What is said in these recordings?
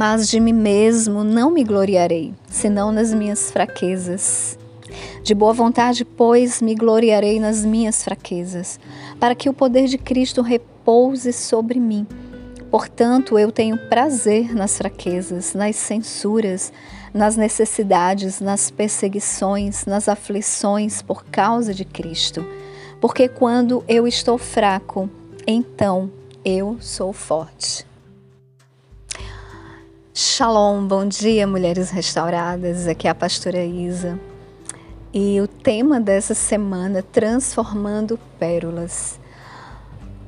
Mas de mim mesmo não me gloriarei, senão nas minhas fraquezas. De boa vontade, pois, me gloriarei nas minhas fraquezas, para que o poder de Cristo repouse sobre mim. Portanto, eu tenho prazer nas fraquezas, nas censuras, nas necessidades, nas perseguições, nas aflições por causa de Cristo. Porque quando eu estou fraco, então eu sou forte. Shalom, bom dia, mulheres restauradas. Aqui é a pastora Isa. E o tema dessa semana, Transformando Pérolas.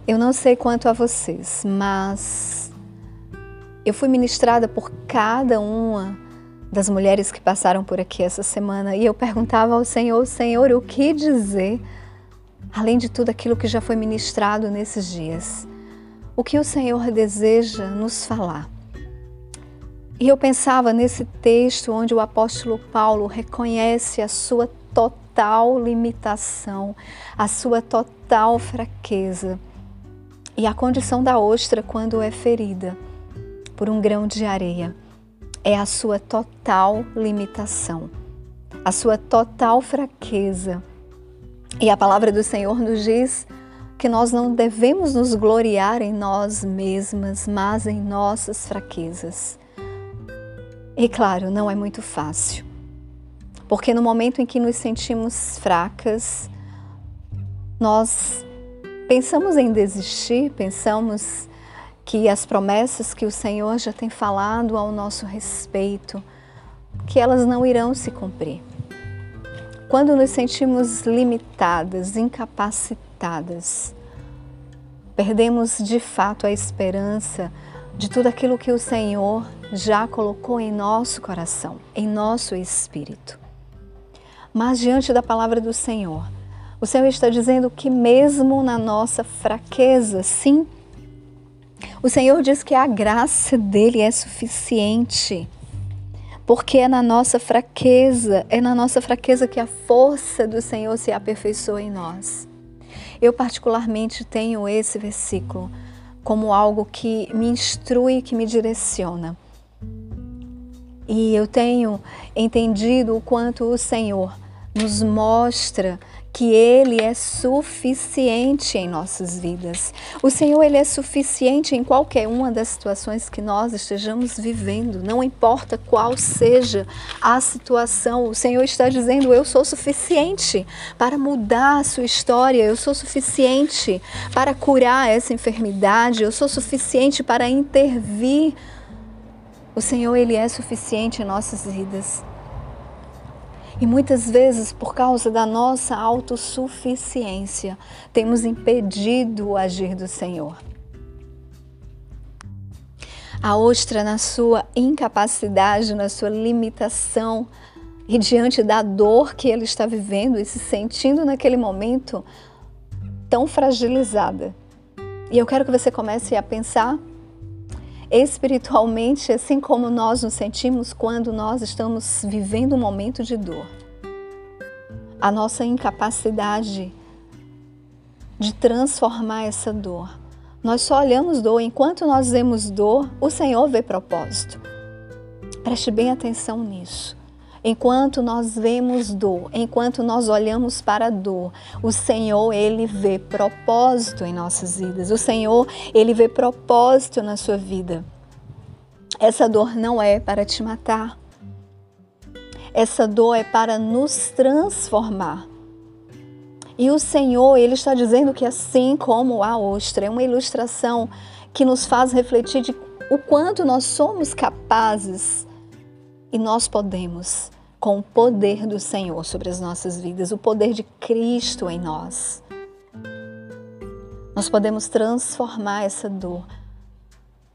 Eu não sei quanto a vocês, mas eu fui ministrada por cada uma das mulheres que passaram por aqui essa semana e eu perguntava ao Senhor, Senhor, o que dizer, além de tudo aquilo que já foi ministrado nesses dias? O que o Senhor deseja nos falar? E eu pensava nesse texto onde o apóstolo Paulo reconhece a sua total limitação, a sua total fraqueza e a condição da ostra quando é ferida por um grão de areia é a sua total limitação, a sua total fraqueza. E a palavra do Senhor nos diz que nós não devemos nos gloriar em nós mesmas, mas em nossas fraquezas. E claro, não é muito fácil, porque no momento em que nos sentimos fracas, nós pensamos em desistir, pensamos que as promessas que o Senhor já tem falado ao nosso respeito, que elas não irão se cumprir. Quando nos sentimos limitadas, incapacitadas, perdemos de fato a esperança de tudo aquilo que o Senhor já colocou em nosso coração, em nosso espírito. Mas diante da palavra do Senhor, o Senhor está dizendo que, mesmo na nossa fraqueza, sim, o Senhor diz que a graça dele é suficiente. Porque é na nossa fraqueza, é na nossa fraqueza que a força do Senhor se aperfeiçoa em nós. Eu, particularmente, tenho esse versículo como algo que me instrui, que me direciona. E eu tenho entendido o quanto o Senhor nos mostra que Ele é suficiente em nossas vidas. O Senhor, Ele é suficiente em qualquer uma das situações que nós estejamos vivendo, não importa qual seja a situação. O Senhor está dizendo: Eu sou suficiente para mudar a sua história, eu sou suficiente para curar essa enfermidade, eu sou suficiente para intervir. O Senhor, Ele é suficiente em nossas vidas. E muitas vezes, por causa da nossa autossuficiência, temos impedido o agir do Senhor. A ostra, na sua incapacidade, na sua limitação e diante da dor que ele está vivendo e se sentindo naquele momento tão fragilizada. E eu quero que você comece a pensar espiritualmente, assim como nós nos sentimos quando nós estamos vivendo um momento de dor. A nossa incapacidade de transformar essa dor. Nós só olhamos dor, enquanto nós vemos dor, o Senhor vê propósito. Preste bem atenção nisso. Enquanto nós vemos dor, enquanto nós olhamos para a dor, o Senhor, ele vê propósito em nossas vidas. O Senhor, ele vê propósito na sua vida. Essa dor não é para te matar. Essa dor é para nos transformar. E o Senhor, ele está dizendo que assim como a ostra, é uma ilustração que nos faz refletir de o quanto nós somos capazes e nós podemos, com o poder do Senhor sobre as nossas vidas, o poder de Cristo em nós, nós podemos transformar essa dor.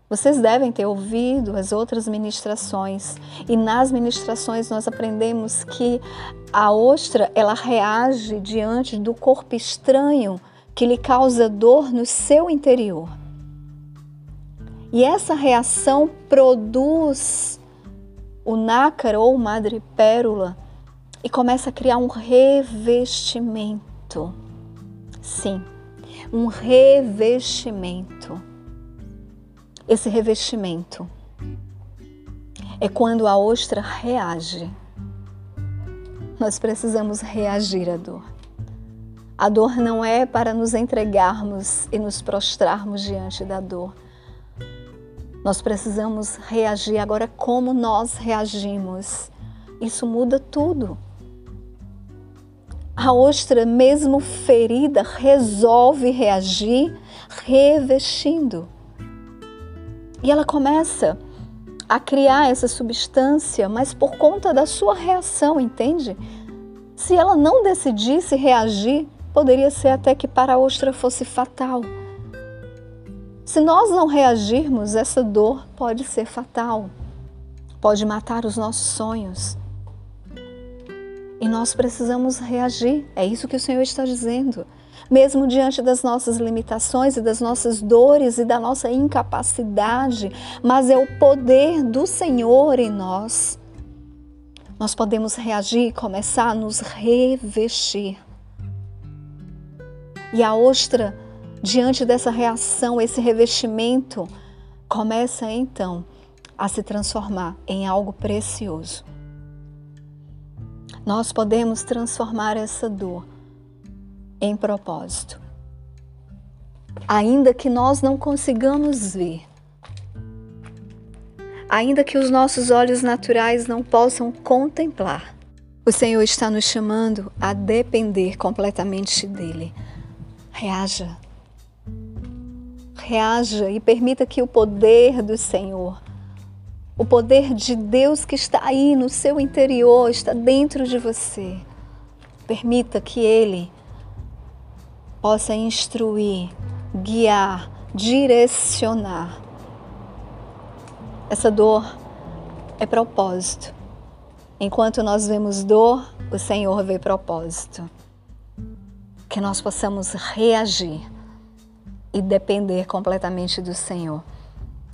Vocês devem ter ouvido as outras ministrações e nas ministrações nós aprendemos que a ostra ela reage diante do corpo estranho que lhe causa dor no seu interior. E essa reação produz o nácar ou madrepérola e começa a criar um revestimento. Sim, um revestimento. Esse revestimento é quando a ostra reage. Nós precisamos reagir à dor. A dor não é para nos entregarmos e nos prostrarmos diante da dor. Nós precisamos reagir agora como nós reagimos. Isso muda tudo. A ostra, mesmo ferida, resolve reagir revestindo. E ela começa a criar essa substância, mas por conta da sua reação, entende? Se ela não decidisse reagir, poderia ser até que para a ostra fosse fatal. Se nós não reagirmos, essa dor pode ser fatal, pode matar os nossos sonhos. E nós precisamos reagir, é isso que o Senhor está dizendo mesmo diante das nossas limitações e das nossas dores e da nossa incapacidade, mas é o poder do Senhor em nós. Nós podemos reagir e começar a nos revestir. E a ostra, diante dessa reação, esse revestimento, começa então a se transformar em algo precioso. Nós podemos transformar essa dor em propósito. Ainda que nós não consigamos ver, ainda que os nossos olhos naturais não possam contemplar, o Senhor está nos chamando a depender completamente dEle. Reaja. Reaja e permita que o poder do Senhor, o poder de Deus que está aí no seu interior, está dentro de você, permita que Ele possa instruir, guiar, direcionar. Essa dor é propósito. Enquanto nós vemos dor, o Senhor vê propósito. Que nós possamos reagir e depender completamente do Senhor.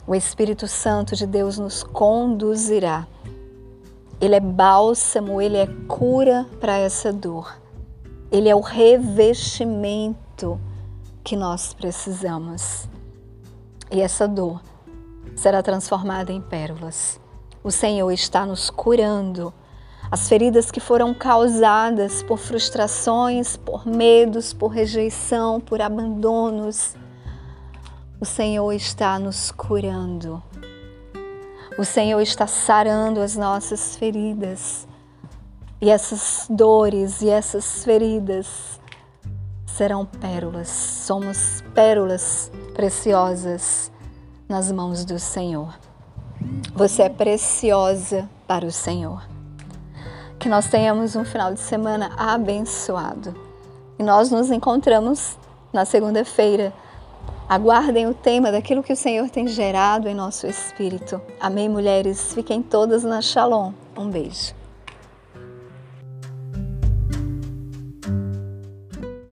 O Espírito Santo de Deus nos conduzirá. Ele é bálsamo, ele é cura para essa dor. Ele é o revestimento que nós precisamos. E essa dor será transformada em pérolas. O Senhor está nos curando. As feridas que foram causadas por frustrações, por medos, por rejeição, por abandonos, o Senhor está nos curando. O Senhor está sarando as nossas feridas. E essas dores e essas feridas serão pérolas. Somos pérolas preciosas nas mãos do Senhor. Você é preciosa para o Senhor. Que nós tenhamos um final de semana abençoado. E nós nos encontramos na segunda-feira. Aguardem o tema daquilo que o Senhor tem gerado em nosso espírito. Amém, mulheres? Fiquem todas na Shalom. Um beijo.